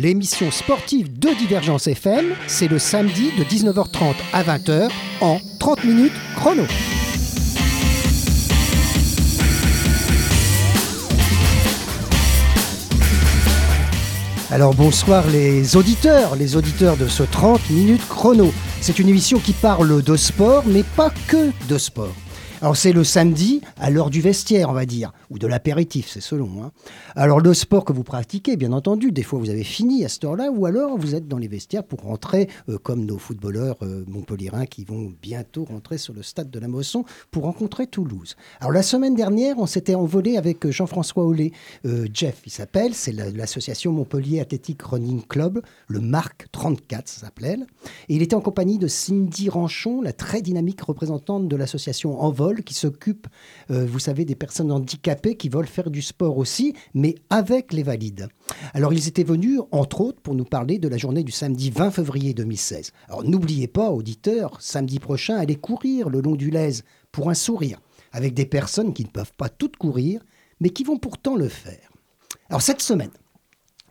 30 minutes chrono, l'émission sportive de Divergence FM, c'est le samedi de 19h30 à 20h en 30 minutes chrono. Alors bonsoir les auditeurs, les auditeurs de ce 30 minutes chrono. C'est une émission qui parle de sport, mais pas que de sport. Alors c'est le samedi à l'heure du vestiaire, on va dire, ou de l'apéritif, c'est selon. Hein. Alors le sport que vous pratiquez, bien entendu, des fois vous avez fini à cette heure-là, ou alors vous êtes dans les vestiaires pour rentrer, euh, comme nos footballeurs euh, montpelliérains qui vont bientôt rentrer sur le stade de la Mosson pour rencontrer Toulouse. Alors la semaine dernière, on s'était envolé avec euh, Jean-François Ollet, Jeff, il s'appelle, c'est l'association Montpellier Athletic Running Club, le Marc 34 ça s'appelait, et il était en compagnie de Cindy Ranchon, la très dynamique représentante de l'association Envol qui s'occupe, euh, vous savez, des personnes handicapées qui veulent faire du sport aussi, mais avec les valides. Alors ils étaient venus, entre autres, pour nous parler de la journée du samedi 20 février 2016. Alors n'oubliez pas, auditeurs, samedi prochain, allez courir le long du Lèze pour un sourire, avec des personnes qui ne peuvent pas toutes courir, mais qui vont pourtant le faire. Alors cette semaine,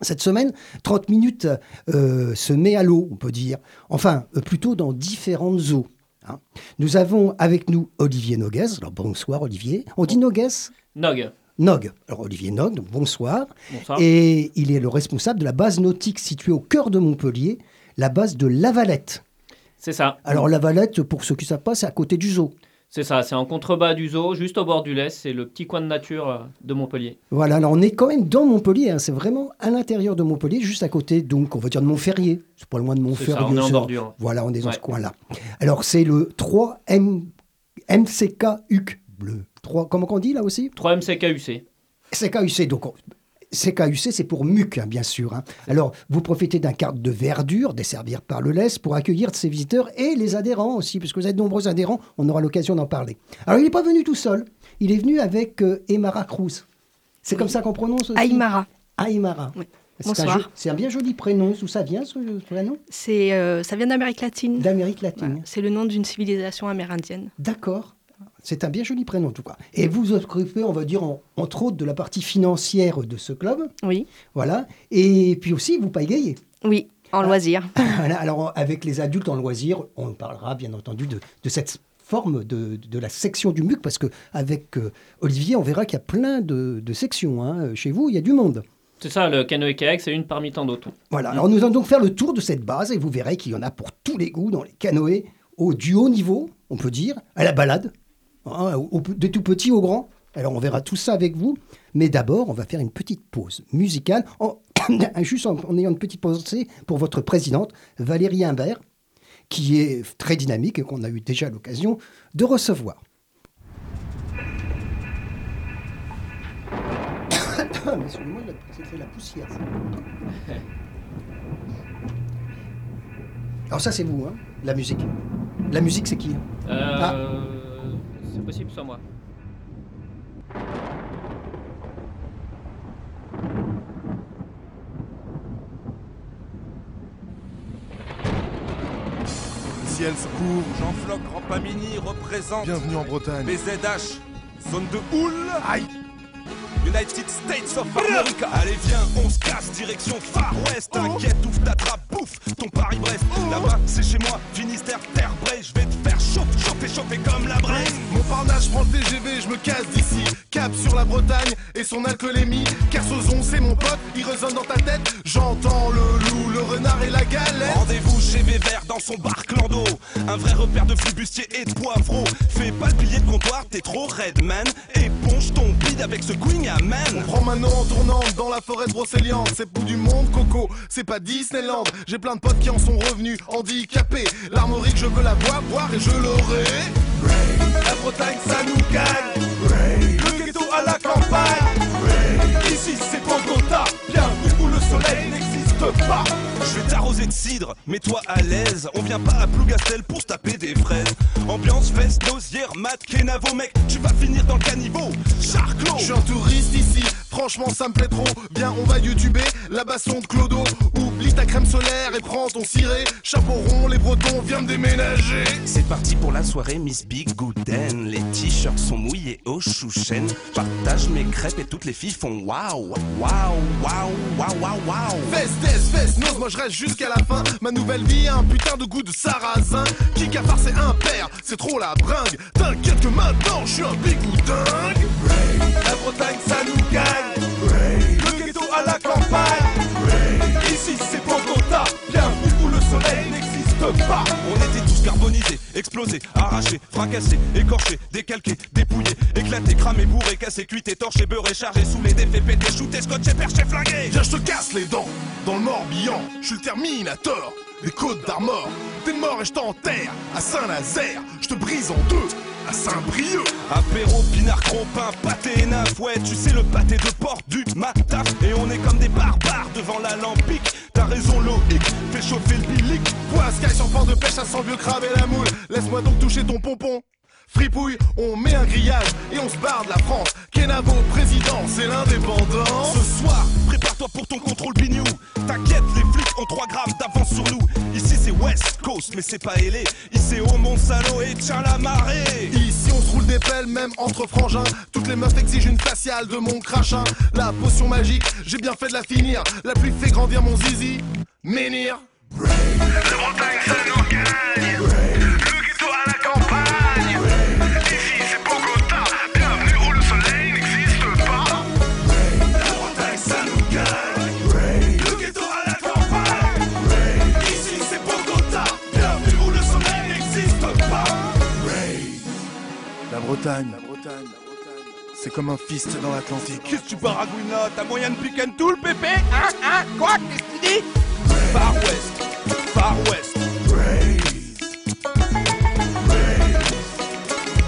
cette semaine, 30 minutes euh, se met à l'eau, on peut dire. Enfin, euh, plutôt dans différentes eaux. Hein. Nous avons avec nous Olivier Nogues. Alors bonsoir Olivier. On dit Nogues Nog. Nog. Alors Olivier Nog, bonsoir. bonsoir. Et il est le responsable de la base nautique située au cœur de Montpellier, la base de Lavalette. C'est ça. Alors Lavalette, pour ceux qui ne savent pas, c'est à côté du zoo. C'est ça, c'est en contrebas du zoo, juste au bord du Lez, c'est le petit coin de nature euh, de Montpellier. Voilà, alors on est quand même dans Montpellier, hein. c'est vraiment à l'intérieur de Montpellier, juste à côté, donc on va dire de Montferrier, c'est pas loin de Montferrier. on est en bordure. Voilà, on est dans ce coin-là. Alors c'est le 3M, MCK UC bleu. 3, comment on dit là aussi 3 MCKUC. CKUC, donc CKUC, c'est pour MUC, hein, bien sûr. Hein. Alors, vous profitez d'un carte de verdure desservir par le LES pour accueillir ces visiteurs et les adhérents aussi, puisque vous êtes nombreux adhérents, on aura l'occasion d'en parler. Alors, il n'est pas venu tout seul, il est venu avec euh, Emara Cruz. C'est comme ça qu'on prononce aussi Aymara. Aymara. C'est un, bien joli prénom. D'où ça vient ce prénom C'est euh, Ça vient d'Amérique latine. D'Amérique latine. C'est le nom d'une civilisation amérindienne. D'accord. C'est un bien joli prénom en tout cas. Et vous occupez, on va dire, entre autres, de la partie financière de ce club. Oui. Voilà. Et puis aussi, vous payez. Oui, en loisir. Voilà. Alors, avec les adultes en loisir, on parlera bien entendu de, cette forme de, la section du MUC, parce qu'avec euh, Olivier, on verra qu'il y a plein de, sections. Hein. Chez vous, il y a du monde. C'est ça, le canoë-kayak, c'est une parmi tant d'autres. Voilà, alors nous allons donc faire le tour de cette base et vous verrez qu'il y en a pour tous les goûts dans les canoës, au, du haut niveau, on peut dire, à la balade, Hein, des tout petits aux grands. Alors on verra tout ça avec vous, mais d'abord on va faire une petite pause musicale, en, juste en, ayant une petite pensée pour votre présidente Valérie Imbert, qui est très dynamique et qu'on a eu déjà l'occasion de recevoir. la poussière. Alors ça c'est vous, hein, la musique. La musique c'est qui euh... Ah c'est possible sans moi. ciel se couvre. Jean Floc, Grand Pamini représente. Bienvenue en Bretagne. BZH, zone de houle. Aïe United States of America. Allez, viens, on se casse, direction Far West. T'inquiète, ouvre ta trappe, bouffe ton Paris-Brest. Là-bas, c'est chez moi, Finistère, Bresse. Mon parnage prend le TGV, je me casse d'ici. Cap sur la Bretagne et son alcoolémie. Kersozon, c'est mon pote, il résonne dans ta tête. J'entends le loup, le renard et la galette. Rendez-vous chez Vévert dans son bar Clando. Un vrai repère de flibustier et de poivreau. Fais pas le billet de comptoir, t'es trop red man. Éponge ton bide avec ce queen on prend maintenant en tournant dans la forêt de Brocéliande. C'est pour du monde, Coco, c'est pas Disneyland. J'ai plein de potes qui en sont revenus handicapés. L'armorique, je veux la voir, boire et je l'aurai. La Bretagne, ça nous gagne. Le ghetto à la campagne. Ici, c'est Bogota, bienvenue où le soleil n'existe pas. Je vais t'arroser de cidre, mets-toi à l'aise. On vient pas à Plougastel pour se taper des fraises. Ambiance, veste, dosière, mat, kenavo, mec. Tu vas finir dans le caniveau. Charclos. Je suis un touriste ici, franchement ça me plaît trop. Bien, on va youtuber la basson de Clodo. Crème solaire et prends ton ciré. Chapeau rond, les bretons, viens me déménager. C'est parti pour la soirée Miss Big Gooden. Les t-shirts sont mouillés au chouchen. Partage mes crêpes et toutes les filles font waouh, waouh, waouh, waouh, waouh, waouh. Fesse, test, fesse, nose, moi je reste jusqu'à la fin. Ma nouvelle vie a un putain de goût de sarrasin. Qui cafard, c'est un père, c'est trop la bringue. T'inquiète que maintenant je suis un bigou dingue. La Bretagne, ça nous gagne. Le ghetto à la campagne. Ici, c'est pas. On était tous carbonisés, explosés, arrachés, fracassés, écorchés, décalqués, dépouillés, éclatés, cramés, bourrés, cassés, cuités, torchés, beurrés, chargés, sous les défaits, pétés, shootés, scotchés, perchés, flingués. Viens, je te casse les dents. Dans le Morbihan, je suis le Terminator. Les côtes d'Armor, t'es mort et je t'enterre. À Saint-Nazaire, je te brise en deux. À Saint-Brieuc, Apéro, pinard, crompin, pâté et ouais, tu sais le pâté de porte du matin. Et on est comme des barbares devant l'alambic. T'as raison, Loïc, fais chauffer le bilic. Quoi, Sky sur port de pêche, ça sent le crabe et la moule. Laisse-moi donc toucher ton pompon. Fripouille, on met un grillage et on se barre de la France. Kenavo, président, c'est l'indépendance. Ce soir, prépare-toi pour ton contrôle bignou. T'inquiète, les ont 3 grammes d'avance sur nous. Ici c'est West Coast, mais c'est pas ailé. Ici au Mont Salo et tiens la marée. Ici on se roule des pelles, même entre frangins. Toutes les meufs exigent une faciale de mon crachin. La potion magique, j'ai bien fait de la finir. La pluie fait grandir mon zizi. Menhir. La Bretagne, ça nous gagne. Bretagne. C'est comme un fist dans l'Atlantique. Qu'est-ce que tu baragouines là T'as moyen de pick and tool, pépé? Hein Hein? Quoi? Qu'est-ce que tu dis? Far West. Far West.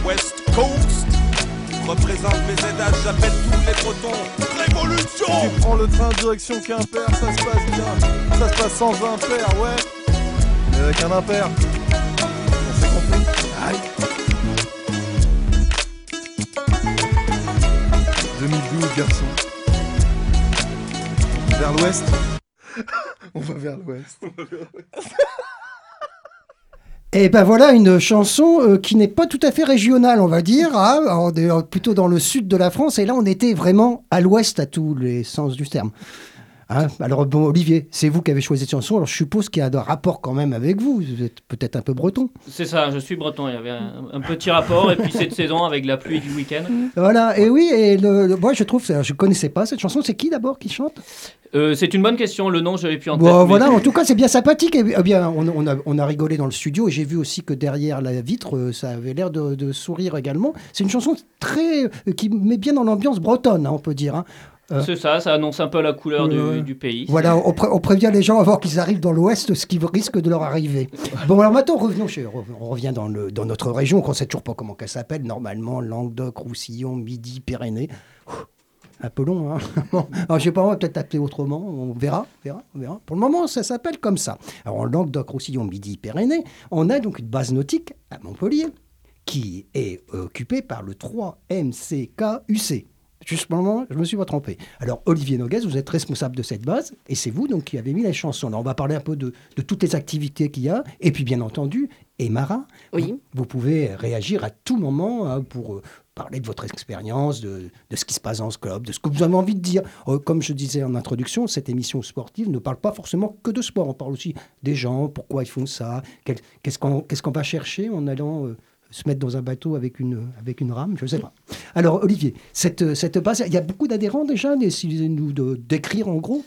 West Coast. Représente VZH, j'appelle tous les bretons. Révolution Tu prends le train direction Quimper, ça se passe bien. Ça se passe sans impair, ouais. Mais avec un impair. 2012, garçon. Vers l'ouest. On va vers l'ouest. Et ben voilà une chanson euh, qui n'est pas tout à fait régionale, on va dire. hein. Alors, on est plutôt dans le sud de la France, et là on était vraiment à l'ouest à tous les sens du terme. Hein alors bon, Olivier, c'est vous qui avez choisi cette chanson. Alors je suppose qu'il y a un rapport quand même avec vous. Vous êtes peut-être un peu breton. C'est ça, je suis breton. Il y avait un, un petit rapport. Et puis cette saison avec la pluie du week-end. Voilà. Et oui, et le, le- moi je trouve, je connaissais pas cette chanson. C'est qui d'abord qui chante? Euh, c'est une bonne question. Le nom, je l'avais plus en tête. Bon, mais- voilà. En tout cas, c'est bien sympathique. Et, eh bien, on, on a, on a rigolé dans le studio, et j'ai vu aussi que derrière la vitre, euh, ça avait l'air de, de sourire également. C'est une chanson très euh, qui met bien dans l'ambiance bretonne, hein, on peut dire. hein. C'est ça, ça annonce un peu la couleur du- pays. Voilà, on, pré- on prévient les gens avant qu'ils arrivent dans l'Ouest, ce qui risque de leur arriver. Bon, alors maintenant, revenons chez, on revient dans, le, dans notre région, qu'on ne sait toujours pas comment qu'elle s'appelle, normalement, Languedoc, Roussillon, Midi, Pyrénées. Ouh, Un peu long, hein Bon, alors, je sais pas, on va peut-être appeler autrement, on verra, on verra, on verra. Pour le moment, ça s'appelle comme ça. Alors, en Languedoc, Roussillon, Midi, Pyrénées, on a donc une base nautique à Montpellier, qui est occupée par le 3MCK-UC. Juste pour le moment, je me suis pas trompé. Alors, Olivier Noguez, vous êtes responsable de cette base, et c'est vous donc qui avez mis les chansons. Alors, on va parler un peu de, de toutes les activités qu'il y a, et puis bien entendu, Emara, Oui. vous, vous pouvez réagir à tout moment hein, pour euh, parler de votre expérience, de, de ce qui se passe dans ce club, de ce que vous avez envie de dire. Euh, comme je disais en introduction, cette émission sportive ne parle pas forcément que de sport, on parle aussi des gens, pourquoi ils font ça, quel- qu'est-ce qu'on qu'est-ce qu'on va chercher en allant... euh, se mettre dans un bateau avec une, avec une rame, je ne sais pas. Alors, Olivier, cette, cette base, il y a beaucoup d'adhérents déjà, essayez-nous de décrire en gros?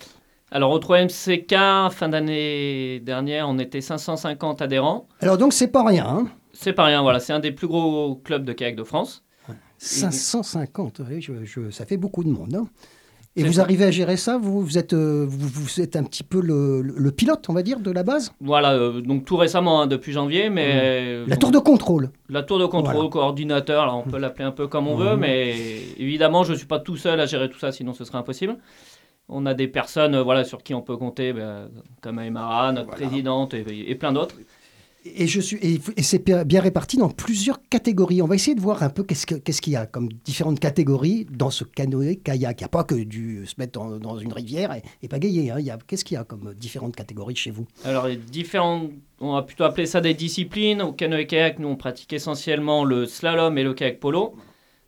Alors au 3MCK, fin d'année dernière, on était 550 adhérents. Alors, donc, c'est pas rien, hein? C'est pas rien, voilà. C'est un des plus gros clubs de kayak de France. 550, oui, je- je- ça fait beaucoup de monde. hein. Et vous arrivez à gérer ça vous, vous, êtes, euh, vous, vous êtes un petit peu le, le pilote, on va dire, de la base? Voilà, euh, donc tout récemment, hein, depuis janvier, mais... euh, La tour de contrôle. La tour de contrôle, Voilà. coordinateur, alors on peut l'appeler un peu comme on Mhm. veut, mais évidemment, je ne suis pas tout seul à gérer tout ça, sinon ce serait impossible. On a des personnes euh, voilà, sur qui on peut compter, ben, comme Aymara, notre présidente et, et plein d'autres. Et, et, c'est bien réparti dans plusieurs catégories. On va essayer de voir un peu qu'est-ce que- qu'est-ce qu'il y a comme différentes catégories dans ce canoë-kayak. Il n'y a pas que du se mettre dans, une rivière et, et pagayer. hein. Qu'est-ce qu'il y a comme différentes catégories chez vous? Alors, différentes, on va plutôt appeler ça des disciplines. Au canoë-kayak, nous, on pratique essentiellement le slalom et le kayak polo.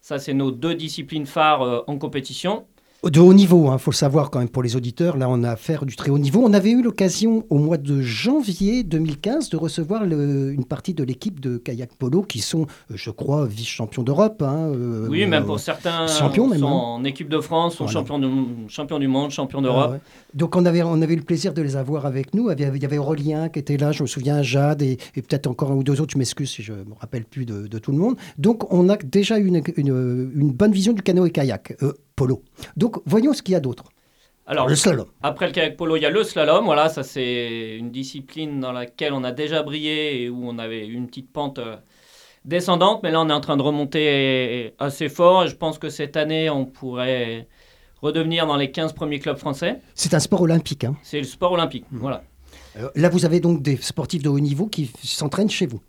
Ça, c'est nos deux disciplines phares euh, en compétition. De haut niveau, il faut le savoir quand même pour les auditeurs. Là, on a affaire du très haut niveau. On avait eu l'occasion au mois de janvier 2015 de recevoir le- une partie de l'équipe de kayak polo qui sont, euh, je crois, vice-champions d'Europe. hein, euh, Oui, même euh, pour certains champions même, sont hein. en équipe de France, sont Voilà. champions, du, champions du monde, champions Ah d'Europe. ouais. Donc on avait, on avait eu le plaisir de les avoir avec nous. Il y avait, il y avait Aurélien qui était là, je me souviens, Jade et, et peut-être encore un ou deux autres, je m'excuse si je ne me rappelle plus de, de tout le monde. Donc on a déjà une, une, une bonne vision du canoë-kayak, euh, polo. Donc voyons ce qu'il y a d'autre. Alors, le slalom. Après le kayak polo, il y a le slalom. Voilà, ça c'est une discipline dans laquelle on a déjà brillé et où on avait une petite pente euh, descendante. Mais là, on est en train de remonter assez fort. Et je pense que cette année, on pourrait redevenir dans les 15 premiers clubs français. C'est un sport olympique. hein. C'est le sport olympique. Voilà. Euh, Là, vous avez donc des sportifs de haut niveau qui s'entraînent chez vous.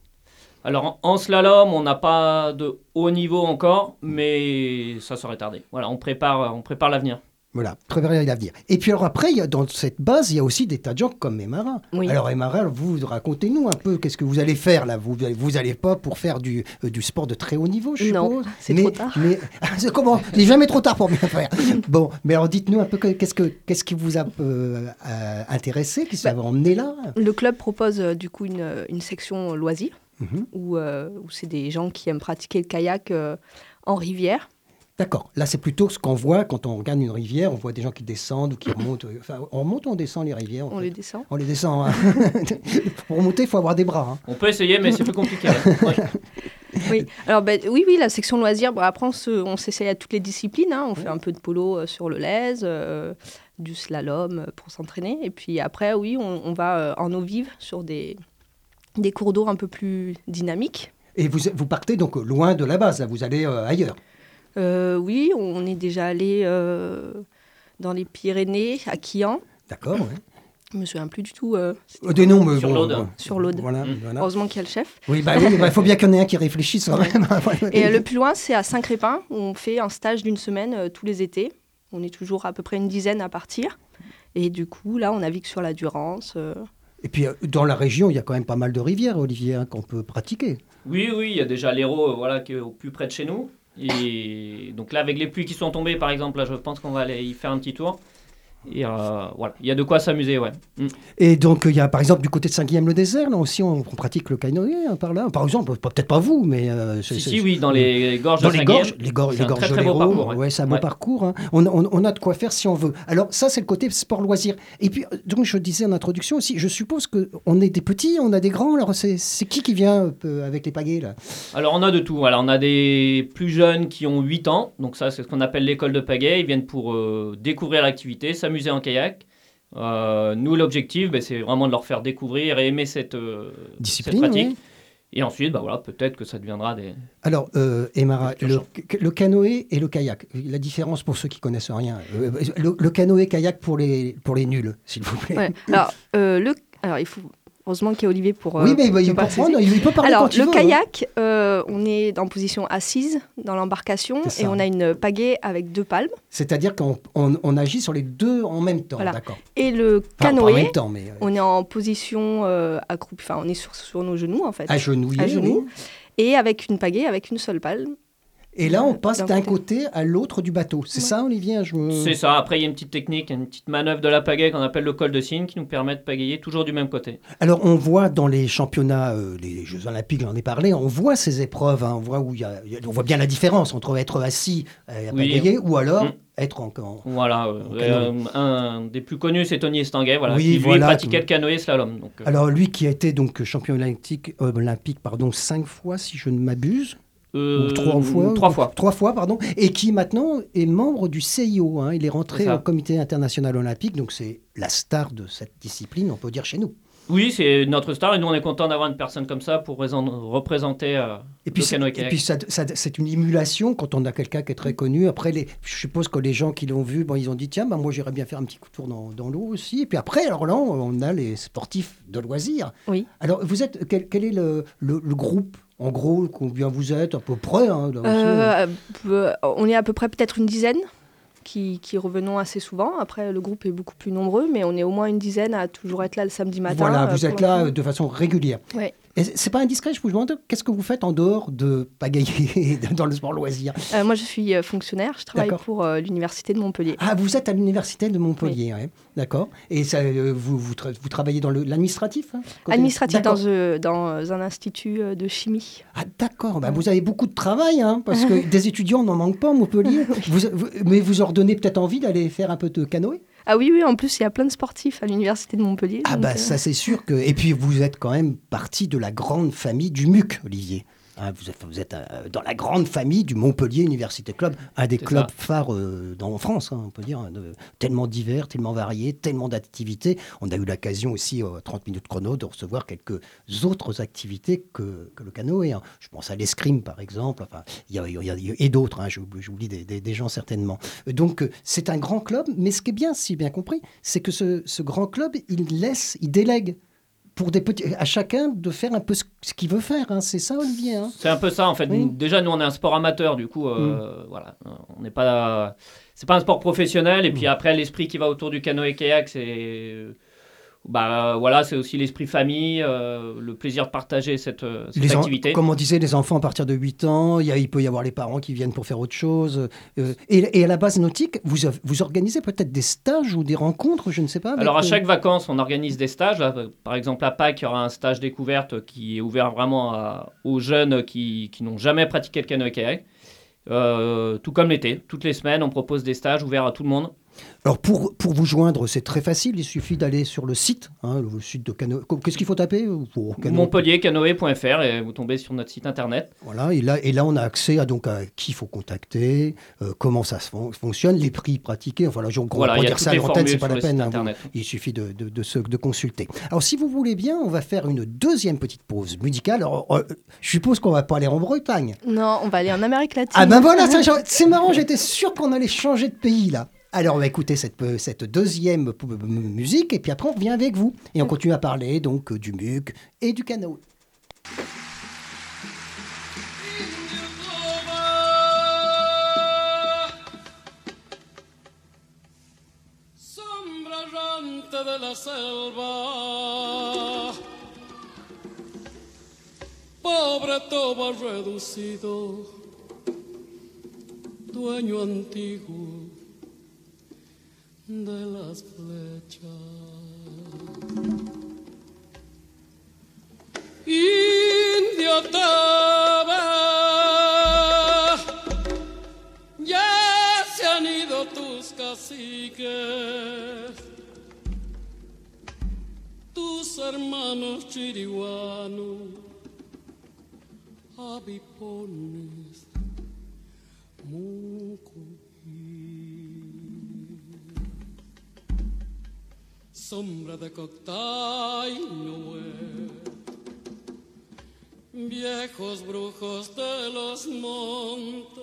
Alors en, slalom, on n'a pas de haut niveau encore, mais ça serait tardé. Voilà, on prépare, on prépare l'avenir. Voilà, préparer l'avenir. Et puis alors après, il y a, dans cette base, il y a aussi des tas de gens comme Emara. Oui. Alors Emara, vous racontez-nous un peu, qu'est-ce que vous allez faire là? Vous vous allez pas pour faire du, euh, du sport de très haut niveau, je Non, suppose? c'est Mais- trop tard. Mais c'est comment? Il n'est jamais trop tard pour bien faire. bon, mais alors dites-nous un peu que- qu'est-ce que qu'est-ce qui vous a euh, euh, intéressé, qui Bah, vous a emmené là? Le club propose euh, du coup une, une section loisirs Mhm. où, euh, où c'est des gens qui aiment pratiquer le kayak euh, en rivière. D'accord. Là, c'est plutôt ce qu'on voit quand on regarde une rivière. On voit des gens qui descendent ou qui remontent. Enfin, on remonte ou on descend les rivières en On fait les descend. On les descend. hein. pour remonter, il faut avoir des bras. hein. On peut essayer, mais c'est plus compliqué. ouais. Oui, alors ben, oui, oui, la section loisirs, bon, après on se- on s'essaye à toutes les disciplines. hein. On fait un peu de polo euh, sur le lèse, euh, du slalom euh, pour s'entraîner. Et puis après, oui, on, on va euh, en eau vive sur des, des cours d'eau un peu plus dynamiques. Et vous, vous partez donc loin de la base. Là, vous allez euh, ailleurs. Euh, oui, on est déjà allé euh, dans les Pyrénées, à Quillan. D'accord. ouais. Je me souviens plus du tout. euh, Euh, Des noms, mais Sur bon, l'Aude. bon. Sur l'Aude. Voilà, Mm. voilà. Heureusement qu'il y a le chef. Oui, bah oui, il faut bien qu'il y en ait un qui réfléchisse quand même. Et euh, le plus loin, c'est à Saint-Crépin, où on fait un stage d'une semaine euh, tous les étés. On est toujours à peu près une dizaine à partir. Et du coup, là, on navigue sur la Durance. Et puis, euh, dans la région, il y a quand même pas mal de rivières, Olivier, hein, qu'on peut pratiquer. Oui, oui, il y a déjà l'Hérault, euh, voilà, qui est au plus près de chez nous. Et donc là, avec les pluies qui sont tombées, par exemple, là, je pense qu'on va aller y faire un petit tour. Et euh, voilà, il y a de quoi s'amuser, ouais. Mm. Et donc, il y a par exemple du côté de Saint-Guilhem-le-Désert, là aussi, on, on pratique le canoë hein, par là. Par exemple, peut-être pas vous, mais. euh, Si, oui, dans les gorges Dans de les gorges, les gorges, les gorges très, de très beau l'Hérault, parcours, ouais. ouais, c'est un beau Ouais. parcours. hein. On, on- on a de quoi faire si on veut. Alors ça, c'est le côté sport loisir. Et puis, euh, donc je disais en introduction aussi, je suppose que on est des petits, on a des grands. Alors c'est qui qui vient euh, avec les pagaies là? Alors on a de tout. Voilà, on a des plus jeunes qui ont 8 ans, donc ça c'est ce qu'on appelle l'école de pagaie. Ils viennent pour découvrir l'activité, s'amuser en kayak. Euh, nous l'objectif, ben, c'est vraiment de leur faire découvrir et aimer cette, euh, cette Discipline, pratique. Et ensuite, bah, voilà, peut-être que ça deviendra des... Alors, euh, Emara, le, canoë et le kayak, la différence pour ceux qui connaissent rien. Euh, le, le canoë-kayak pour les, pour les nuls, s'il vous plaît. Ouais. Alors, euh, le... Alors, il faut... Heureusement qu'il y a Olivier pour. euh, oui, mais bah, il, peut prendre, il peut parler Alors, quand le kayak, euh, on est en position assise dans l'embarcation et on a une pagaie avec deux palmes. C'est-à-dire qu'on on, on agit sur les deux en même temps, Voilà. d'accord. Et le Enfin, en canoë, même temps, mais euh, on est en position euh, accroupie. Enfin, on est sur, sur nos genoux, en fait. à genoux. oui. Et avec une pagaie, avec une seule palme. Et là, on Euh, passe d'un côté. côté à l'autre du bateau. C'est Ouais. ça, Olivier je me- C'est ça, après il y a une petite technique, une petite manœuvre de la pagaie qu'on appelle le col de cygne qui nous permet de pagayer toujours du même côté. Alors, on voit dans les championnats, euh, les Jeux Olympiques, j'en ai parlé, on voit ces épreuves, hein, on, voit où il y a, y a- on voit bien la différence entre être assis euh, à Oui. pagayer ou alors Mm. être en, en- Voilà, euh, euh, un des plus connus c'est Tony Estanguet, voilà, Oui, qui lui voilà, pratiquait tout. le canoë et slalom. Donc, euh, Alors, lui qui a été donc champion olympique, euh, olympique pardon, cinq fois, si je ne m'abuse, euh, ou trois fois, Trois fois. trois fois, pardon, et qui maintenant est membre du CIO. hein. il est rentré au Comité international olympique, donc c'est la star de cette discipline, on peut dire chez nous. Oui, c'est notre star et nous on est content d'avoir une personne comme ça pour représenter euh, et puis, le canoë Et puis ça, c'est une émulation quand on a quelqu'un qui est très connu. Après, les, je suppose que les gens qui l'ont vu, bon, ils ont dit tiens, bah, moi j'irais bien faire un petit coup de tour dans, dans l'eau aussi. Et puis après, alors là, on a les sportifs de loisirs. Oui. Alors vous êtes quel, quel est le, le, groupe en gros, combien vous êtes à peu près hein, euh, euh, On est à peu près peut-être une dizaine qui, revenons assez souvent. Après, le groupe est beaucoup plus nombreux, mais on est au moins une dizaine à toujours être là le samedi matin. Voilà, vous euh, êtes là de façon régulière. Ouais. C'est pas indiscret, je vous demande, qu'est-ce que vous faites en dehors de pagayer dans le sport loisir? Euh, Moi, je suis euh, fonctionnaire, je travaille pour euh, l'Université de Montpellier. Ah, vous êtes à l'Université de Montpellier, d'accord. Et ça, vous, vous, travaillez dans l'administratif hein, Administratif, dans, dans, un institut de chimie. Ah, d'accord, bah, vous avez beaucoup de travail, hein, parce que des étudiants n'en manquent pas à Montpellier. mais vous leur donnez peut-être envie d'aller faire un peu de canoë? Ah oui, oui, en plus, il y a plein de sportifs à l'université de Montpellier. Ah bah ça, c'est sûr que... Et puis, vous êtes quand même partie de la grande famille du MUC, Olivier. Hein, vous êtes, euh, dans la grande famille du Montpellier Université Club, un des clubs phares euh, dans, en France, hein, on peut dire, tellement divers, tellement variés, tellement d'activités. On a eu l'occasion aussi, 30 minutes chrono, de recevoir quelques autres activités que, le canoë. Hein. Je pense à l'escrime, par exemple, enfin, y y a, et d'autres, j'oublie des, des, gens certainement. Donc, euh, c'est un grand club, mais ce qui est bien, si bien compris, c'est que ce, ce grand club, il laisse, il délègue pour des petits, à chacun de faire un peu ce, qu'il veut faire. Hein. C'est ça, Olivier hein C'est un peu ça, en fait. Déjà, nous, on est un sport amateur, du coup, euh, mm. voilà. On n'est pas. C'est pas un sport professionnel. Et puis mm. après, l'esprit qui va autour du canoë-kayak, c'est bah, voilà, c'est aussi l'esprit famille, euh, le plaisir de partager cette, euh, cette activité. Comme on disait, les enfants à partir de 8 ans, il, il peut y avoir les parents qui viennent pour faire autre chose. Euh, et, à la base nautique, vous, vous organisez peut-être des stages ou des rencontres, je ne sais pas. Alors à chaque vacances, on organise des stages. par exemple, à Pâques, il y aura un stage découverte qui est ouvert vraiment aux jeunes qui, qui n'ont jamais pratiqué le canoë-kayak. tout comme l'été, toutes les semaines, on propose des stages ouverts à tout le monde. Alors pour, pour vous joindre, c'est très facile, il suffit d'aller sur le site, hein, le site de Canoë. Qu'est-ce qu'il faut taper pour Montpelliercanoë.fr et vous tombez sur notre site internet. Voilà, et là, et là on a accès à, donc, à qui il faut contacter, euh, comment ça se fonctionne, les prix pratiqués. Enfin là, je voilà, dire ça à l'antenne, c'est pas la peine. Hein, il suffit de, de, de, consulter. Alors si vous voulez bien, on va faire une deuxième petite pause musicale. Alors, euh, je suppose qu'on va pas aller en Bretagne. Non, on va aller en Amérique latine. Ah ben voilà, c'est marrant, j'étais sûr qu'on allait changer de pays là. Alors, on va écouter cette, cette, deuxième musique et puis après, on revient avec vous. Et on continue à parler donc du MUC et du canot. de la selva, pobre toba reducido, dueño antiguo de las flechas. Indio Taba, ya se han ido tus caciques, tus hermanos chiriguanos, abipones, sombra de Coctay viejos brujos de los montes,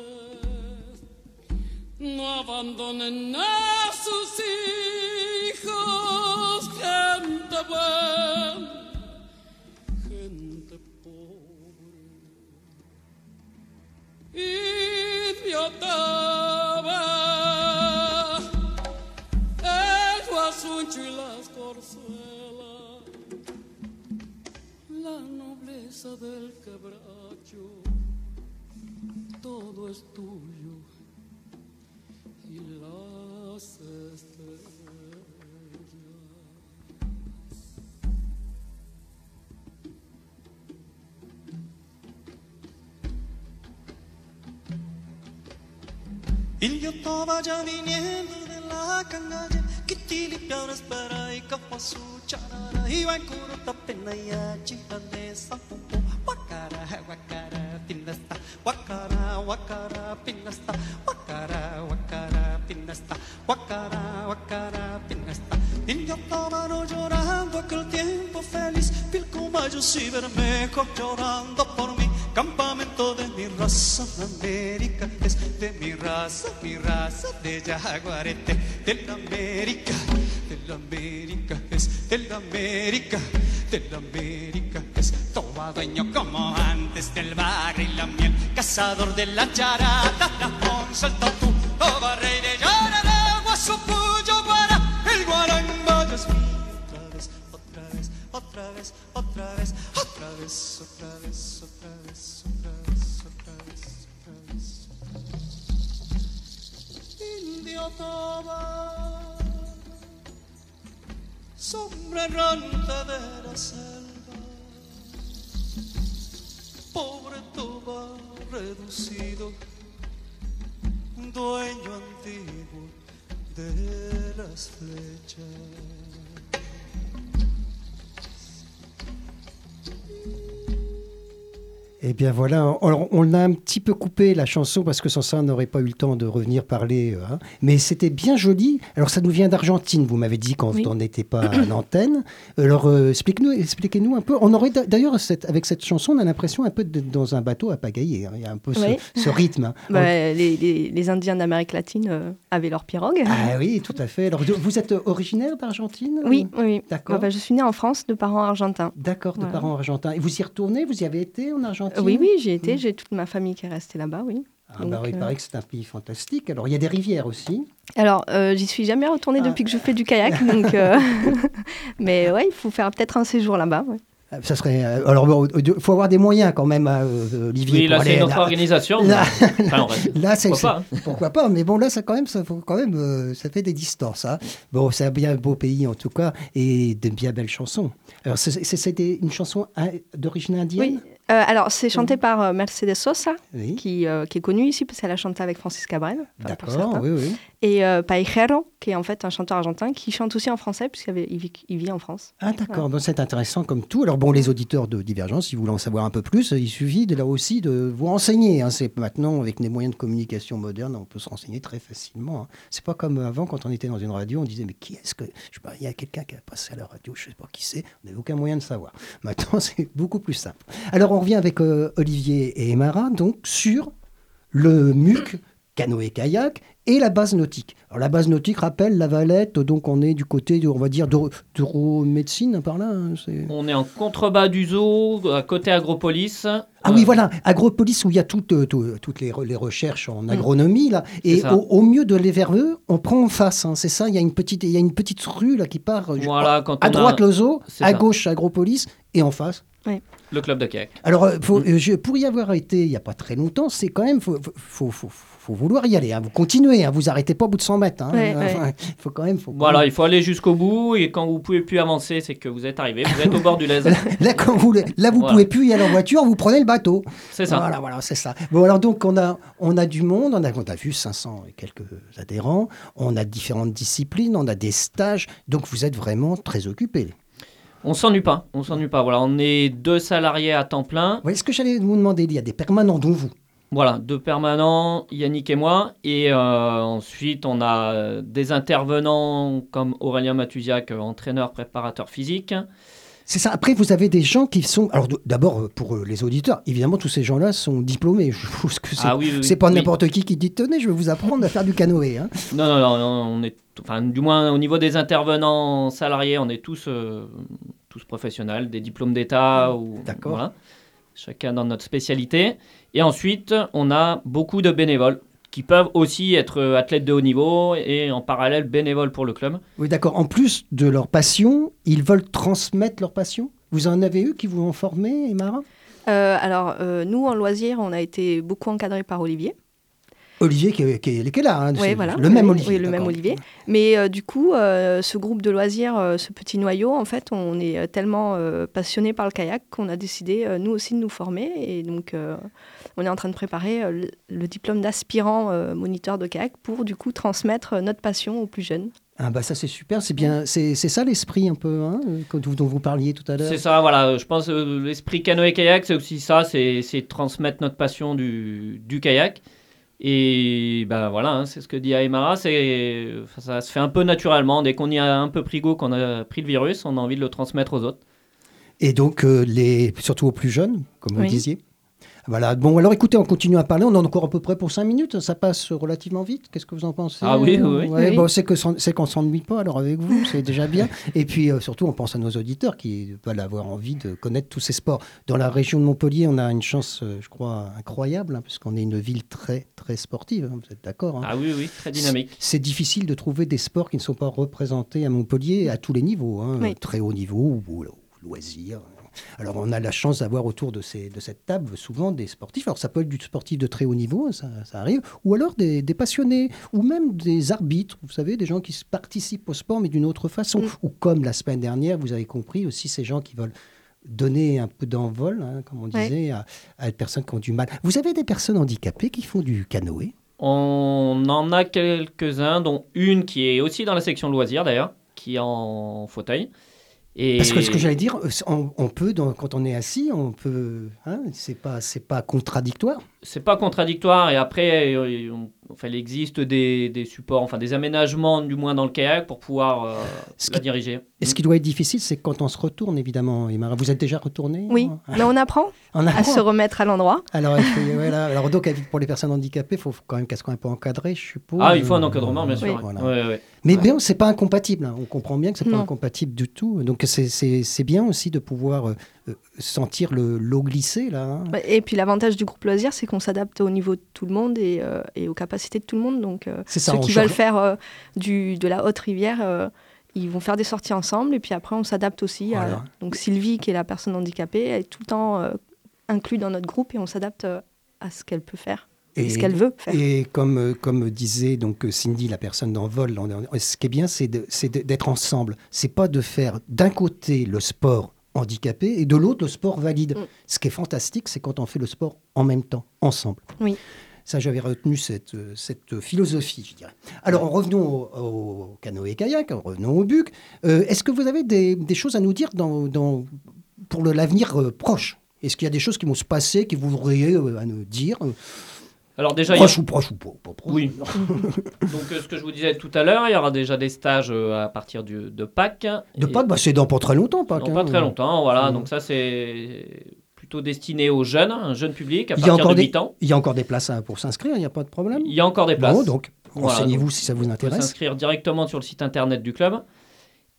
no abandonen a sus hijos, gente cabeza del quebracho, todo es tuyo y las estrellas. El yoto vaya viniendo de la canalla, que tiene piedras para y capa su chara. Y va curo tapena ya chica de sampupo wakara wakara pinasta. Wakara wakara pinasta. Wakara wakara pinasta. Wakara wakara pinasta. Y yo estaba no llorando aquel tiempo feo caballos y bermejos llorando por mí. Campamento de mi raza, América. Es de mi raza, mi raza de jaguarete, de la América, de la América es de la América, de la América es todo dueño como antes del bar y la miel, cazador de la charata, la onza, el tatú, toba rey de Yarara, guasupuyo, guara, el guaramba es mío otra vez, otra vez, otra vez, otra vez, otra vez, otra vez, otra vez, otra vez, otra vez. Indio toba, sombra errante de la selva, pobre toba reducido, dueño antiguo de las flechas. Eh bien voilà, alors on a un petit peu coupé la chanson parce que sans ça on n'aurait pas eu le temps de revenir parler. hein. Mais c'était bien joli. Alors ça nous vient d'Argentine, vous m'avez dit quand Oui. on n'était pas à l'antenne. Alors euh, explique-nous, expliquez-nous un peu. On aurait d'a- d'ailleurs avec cette chanson, on a l'impression un peu d'être dans un bateau à pagayer. hein. Il y a un peu ce, Oui. ce rythme. hein. Bah, les, les- les Indiens d'Amérique latine euh, avaient leur pirogue. Ah oui, tout à fait. Alors vous êtes originaire d'Argentine Oui, oui. D'accord. Bah, je suis née en France de parents argentins. D'accord, de Voilà. parents argentins. Et vous y retournez? Vous y avez été en Argentine? Oui, oui, j'y étais. Mm. J'ai toute ma famille qui est restée là-bas, oui. Ah, bah Donc, oui, il euh, paraît que c'est un pays fantastique. Alors il y a des rivières aussi. Alors, euh, j'y suis jamais retournée Ah. depuis que je fais du kayak, donc. euh, Mais ouais, il faut faire peut-être un séjour là-bas. ouais. Ah, Ça serait. euh, alors, bon, il faut avoir des moyens quand même, hein, euh, Olivier. Oui, là, c'est notre là. organisation. là- mais- Enfin, Là, c'est Pourquoi pas, c'est- pourquoi pas. Mais bon, là, ça quand même, ça faut quand même, euh, ça fait des distances. hein. Bon, c'est un bien beau pays en tout cas et de bien belles chansons. Alors, c'est- des- une chanson hein, d'origine indienne? Oui. Euh, alors, c'est chanté par euh, Mercedes Sosa, Oui. qui, euh, qui est connue ici parce qu'elle a chanté avec Francis Cabrel. D'accord. Oui, oui. Et euh, Paejero, qui est en fait un chanteur argentin, qui chante aussi en français puisqu'il vit, il vit en France. Ah d'accord, donc c'est intéressant comme tout. Alors bon, les auditeurs de Divergence, si vous voulez en savoir un peu plus, il suffit de là aussi de vous renseigner. hein. C'est maintenant avec les moyens de communication modernes, on peut se renseigner très facilement. hein. C'est pas comme avant quand on était dans une radio, on disait mais qui est-ce que je sais pas, il y a quelqu'un qui a passé à la radio, je sais pas qui c'est, on n'avait aucun moyen de savoir. Maintenant, c'est beaucoup plus simple. Alors on revient avec euh, Olivier et Emara donc sur le MUC canoë-kayak et la base nautique. Alors la base nautique rappelle la Valette, donc on est du côté, de, on va dire, d'euro- d'euromédecine par là. hein, c'est- On est en contrebas du zoo, à côté Agropolis. Ah oui, voilà, Agropolis où il y a toutes, euh, tout- toutes les, re- les recherches en agronomie là, et au, au mieux de les vers eux, on prend en face. hein, c'est ça, il y a une petite, il y a une petite rue là qui part. euh, Voilà, quand à on droite a le zoo, C'est à ça. gauche Agropolis et en face. Le club de kayak. Alors, euh, faut- Mm. euh, je- pour y avoir été il n'y a pas très longtemps, c'est quand même, faut, faut, faut, faut vouloir y aller. hein. Vous continuez, hein, vous arrêtez pas au bout de 100 mètres. hein. Ouais, ouais. Enfin, faut quand même. Faut quand Voilà, même- il faut aller jusqu'au bout et quand vous pouvez plus avancer, c'est que vous êtes arrivé, vous êtes au bord du Lez. Là, quand vous, là, vous Voilà. pouvez plus y aller en voiture, vous prenez le bateau. C'est ça. Voilà, voilà, c'est ça. Bon, alors donc, on a, on a du monde, on a, on a vu 500 et quelques adhérents, on a différentes disciplines, on a des stages, donc vous êtes vraiment très occupés. On s'ennuie pas, on s'ennuie pas. Voilà, on est deux salariés à temps plein. Oui, ce que j'allais vous demander, il y a des permanents, dont vous? Voilà, deux permanents, Yannick et moi. Et euh, ensuite, on a des intervenants comme Aurélien Matusiak, euh, entraîneur, préparateur physique. C'est ça. Après, vous avez des gens qui sont. Alors, d'abord, euh, pour les auditeurs, évidemment, tous ces gens-là sont diplômés. Je pense que c'est Ah oui, pas oui. n'importe qui qui dit Tenez, je vais vous apprendre à faire du canoë. hein. Non, non, non, non, on est, enfin, du moins au niveau des intervenants salariés, on est tous, euh, tous professionnels, des diplômes d'État ou D'accord. voilà, chacun dans notre spécialité. Et ensuite, on a beaucoup de bénévoles qui peuvent aussi être athlètes de haut niveau et en parallèle bénévoles pour le club. Oui, d'accord. En plus de leur passion, ils veulent transmettre leur passion? Vous en avez eu qui vous ont formé, Emara? Euh, alors, euh, nous, en loisir, on a été beaucoup encadrés par Olivier. Olivier qui est, qui est- qui est là. hein, voilà. Le même Oui, Olivier. Oui, le même. Olivier. Mais euh, du coup, euh, ce groupe de loisirs, euh, ce petit noyau, en fait, on est tellement euh, passionné par le kayak qu'on a décidé, euh, nous aussi, de nous former. Et donc, euh, on est en train de préparer euh, le, le diplôme d'aspirant euh, moniteur de kayak pour, du coup, transmettre euh, notre passion aux plus jeunes. Ah bah ça c'est super, c'est bien, c'est c'est ça l'esprit un peu hein, dont vous parliez tout à l'heure? C'est ça, voilà. Je pense euh, l'esprit canoë-kayak, c'est aussi ça, c'est c'est transmettre notre passion du, du kayak. Et ben voilà, hein, c'est ce que dit Aymara, c'est ça se fait un peu naturellement. Dès qu'on y a un peu pris goût, qu'on a pris le virus, on a envie de le transmettre aux autres. Et donc, euh, les, surtout aux plus jeunes, comme vous Oui. disiez. Voilà. Bon, alors écoutez, on continue à parler. On en a encore à peu près pour 5 minutes. Ça passe relativement vite. Qu'est-ce que vous en pensez Ah oui, oui, oui. Ouais, Oui. bon, c'est que s'en- c'est qu'on s'ennuie pas alors avec vous, c'est déjà bien. Et puis euh, surtout, on pense à nos auditeurs qui veulent avoir envie de connaître tous ces sports. Dans la région de Montpellier, on a une chance, euh, je crois, incroyable, hein, puisqu'on est une ville très, très sportive. hein, vous êtes d'accord hein Ah oui, oui, très dynamique. c'est difficile de trouver des sports qui ne sont pas représentés à Montpellier à tous les niveaux, hein, Oui. très haut niveau ou, ou loisirs. Alors on a la chance d'avoir autour de, ces, de cette table souvent des sportifs. Alors ça peut être du sportif de très haut niveau, ça, ça arrive, ou alors des, des passionnés, ou même des arbitres, vous savez, des gens qui participent au sport mais d'une autre façon. Mm. Ou comme la semaine dernière, vous avez compris aussi ces gens qui veulent donner un peu d'envol, hein, comme on Ouais. disait, à, à des personnes qui ont du mal. Vous avez des personnes handicapées qui font du canoë? On en a quelques-uns, dont une qui est aussi dans la section loisirs d'ailleurs, qui est en fauteuil. Et Parce que ce que j'allais dire, euh, on, on peut, dans- quand on est assis, on peut. Hein, c'est pas, c'est pas contradictoire. c'est pas contradictoire. Et après, euh, on- enfin, il existe des, des supports, enfin des aménagements du moins dans le kayak pour pouvoir euh, Ce la qui- diriger. Et ce qui doit être difficile, c'est quand on se retourne, évidemment. Emma. Vous êtes déjà retourné Oui, hein mais on apprend On à se remettre à l'endroit. Alors, donc, pour les personnes handicapées, il faut quand même qu'elles soient un peu encadrées, je suppose. Ah, il faut un encadrement, bien sûr. Oui. ouais. Voilà. Ouais, ouais. Mais bien, c'est pas incompatible. hein. On comprend bien que c'est pas incompatible du tout. Donc, c'est- bien aussi de pouvoir sentir le- l'eau glisser, là. hein. Et puis l'avantage du groupe loisir, c'est qu'on s'adapte au niveau de tout le monde et, euh, et aux capacités de tout le monde. Donc euh, C'est ça, ceux qui veulent faire euh, du, de la haute rivière, euh, ils vont faire des sorties ensemble et puis après on s'adapte aussi. à- donc Sylvie, qui est la personne handicapée, elle est tout le temps inclue dans notre groupe et on s'adapte à ce qu'elle peut faire et, ce qu'elle veut faire. Et comme, comme disait donc Cindy, la personne dans Vol, on- on- ce qui est bien, c'est d'être ensemble. C'est pas de faire d'un côté le sport handicapé et de l'autre le sport valide. Mm. Ce qui est fantastique, c'est quand on fait le sport en même temps, ensemble. Oui. Ça, j'avais retenu cette, euh, cette philosophie, je dirais. Alors, en revenons au, au canoë-kayak, en revenons au buc. Euh, Est-ce que vous avez des, des choses à nous dire dans, dans- pour l'avenir euh, proche? Est-ce qu'il y a des choses qui vont se passer, que vous voudriez euh, à nous dire? Alors déjà, a- Proche ou proche ou pas, pas proche. Oui. Donc euh, ce que je vous disais tout à l'heure, il y aura déjà des stages euh, à partir du- de Pâques. De Et- Pâques, bah, c'est dans pas très longtemps, Pâques. Dans hein. pas très longtemps, voilà. Mm. Donc ça, c'est plutôt destiné aux jeunes, un jeune public, à Il y a partir encore de des- 8 ans. Il y a encore des places hein, pour s'inscrire, il n'y a pas de problème? Il y a encore des places. Bon, donc, renseignez-vous si ça vous intéresse. s'inscrire directement sur le site internet du club.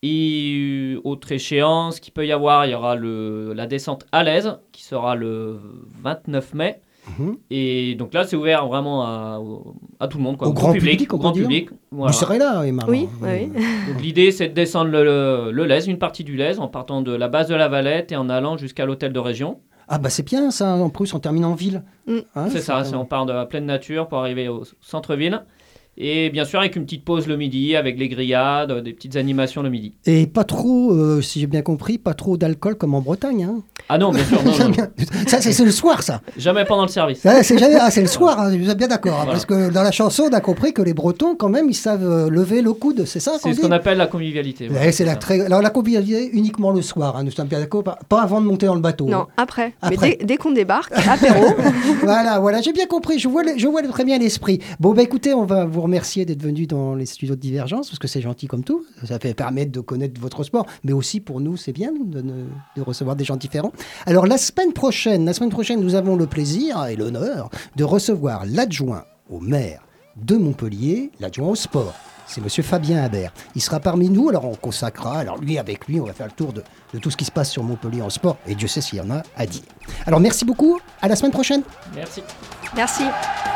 Et autre échéance qu'il peut y avoir, il y aura le, la descente à l'aise qui sera le 29 mai. Mhm. Et donc là, c'est ouvert vraiment à, tout le monde, quoi, Au grand public, au grand dire public. Voilà. Vous serez là, Emma. Oui, oui. Donc l'idée, c'est de descendre le, le, le Lez, une partie du Lez, en partant de la base de la Valette et en allant jusqu'à l'hôtel de région. Ah bah c'est bien ça, en plus on termine en ville. Mm. Hein, c'est ça, c'est on part de la pleine nature pour arriver au centre-ville. Et bien sûr, avec une petite pause le midi, avec les grillades, des petites animations le midi. Et pas trop, euh, si j'ai bien compris, pas trop d'alcool comme en Bretagne. Hein. Ah non, bien sûr, non, non, ça c'est le soir ça. jamais pendant le service. Ça, C'est jamais- ah, c'est le soir, hein, vous êtes bien d'accord. hein, Voilà. Parce que dans la chanson, on a compris que les Bretons, quand même, ils savent euh, lever le coude, c'est ça C'est ce qu'on appelle la convivialité. Ouais, c'est la très... Alors la convivialité uniquement le soir, hein, nous sommes bien d'accord, pas, avant de monter dans le bateau. Non, après. Après. Mais dès, dès qu'on débarque, apéro. voilà, voilà, j'ai bien compris, je vois, le- je vois très bien l'esprit. Bon, bah écoutez, on va vous remercier d'être venu dans les studios de Divergence, parce que c'est gentil comme tout, ça fait permettre de connaître votre sport, mais aussi pour nous, c'est bien de, ne- de recevoir des gens différents. Alors la semaine prochaine, la semaine prochaine, nous avons le plaisir et l'honneur de recevoir l'adjoint au maire de Montpellier, l'adjoint au sport. C'est Monsieur Fabien Habert. Il sera parmi nous, alors on consacrera, alors lui avec lui, on va faire le tour de, de tout ce qui se passe sur Montpellier en sport, et Dieu sait s'il y en a à dire. Alors merci beaucoup, à la semaine prochaine. Merci. Merci. «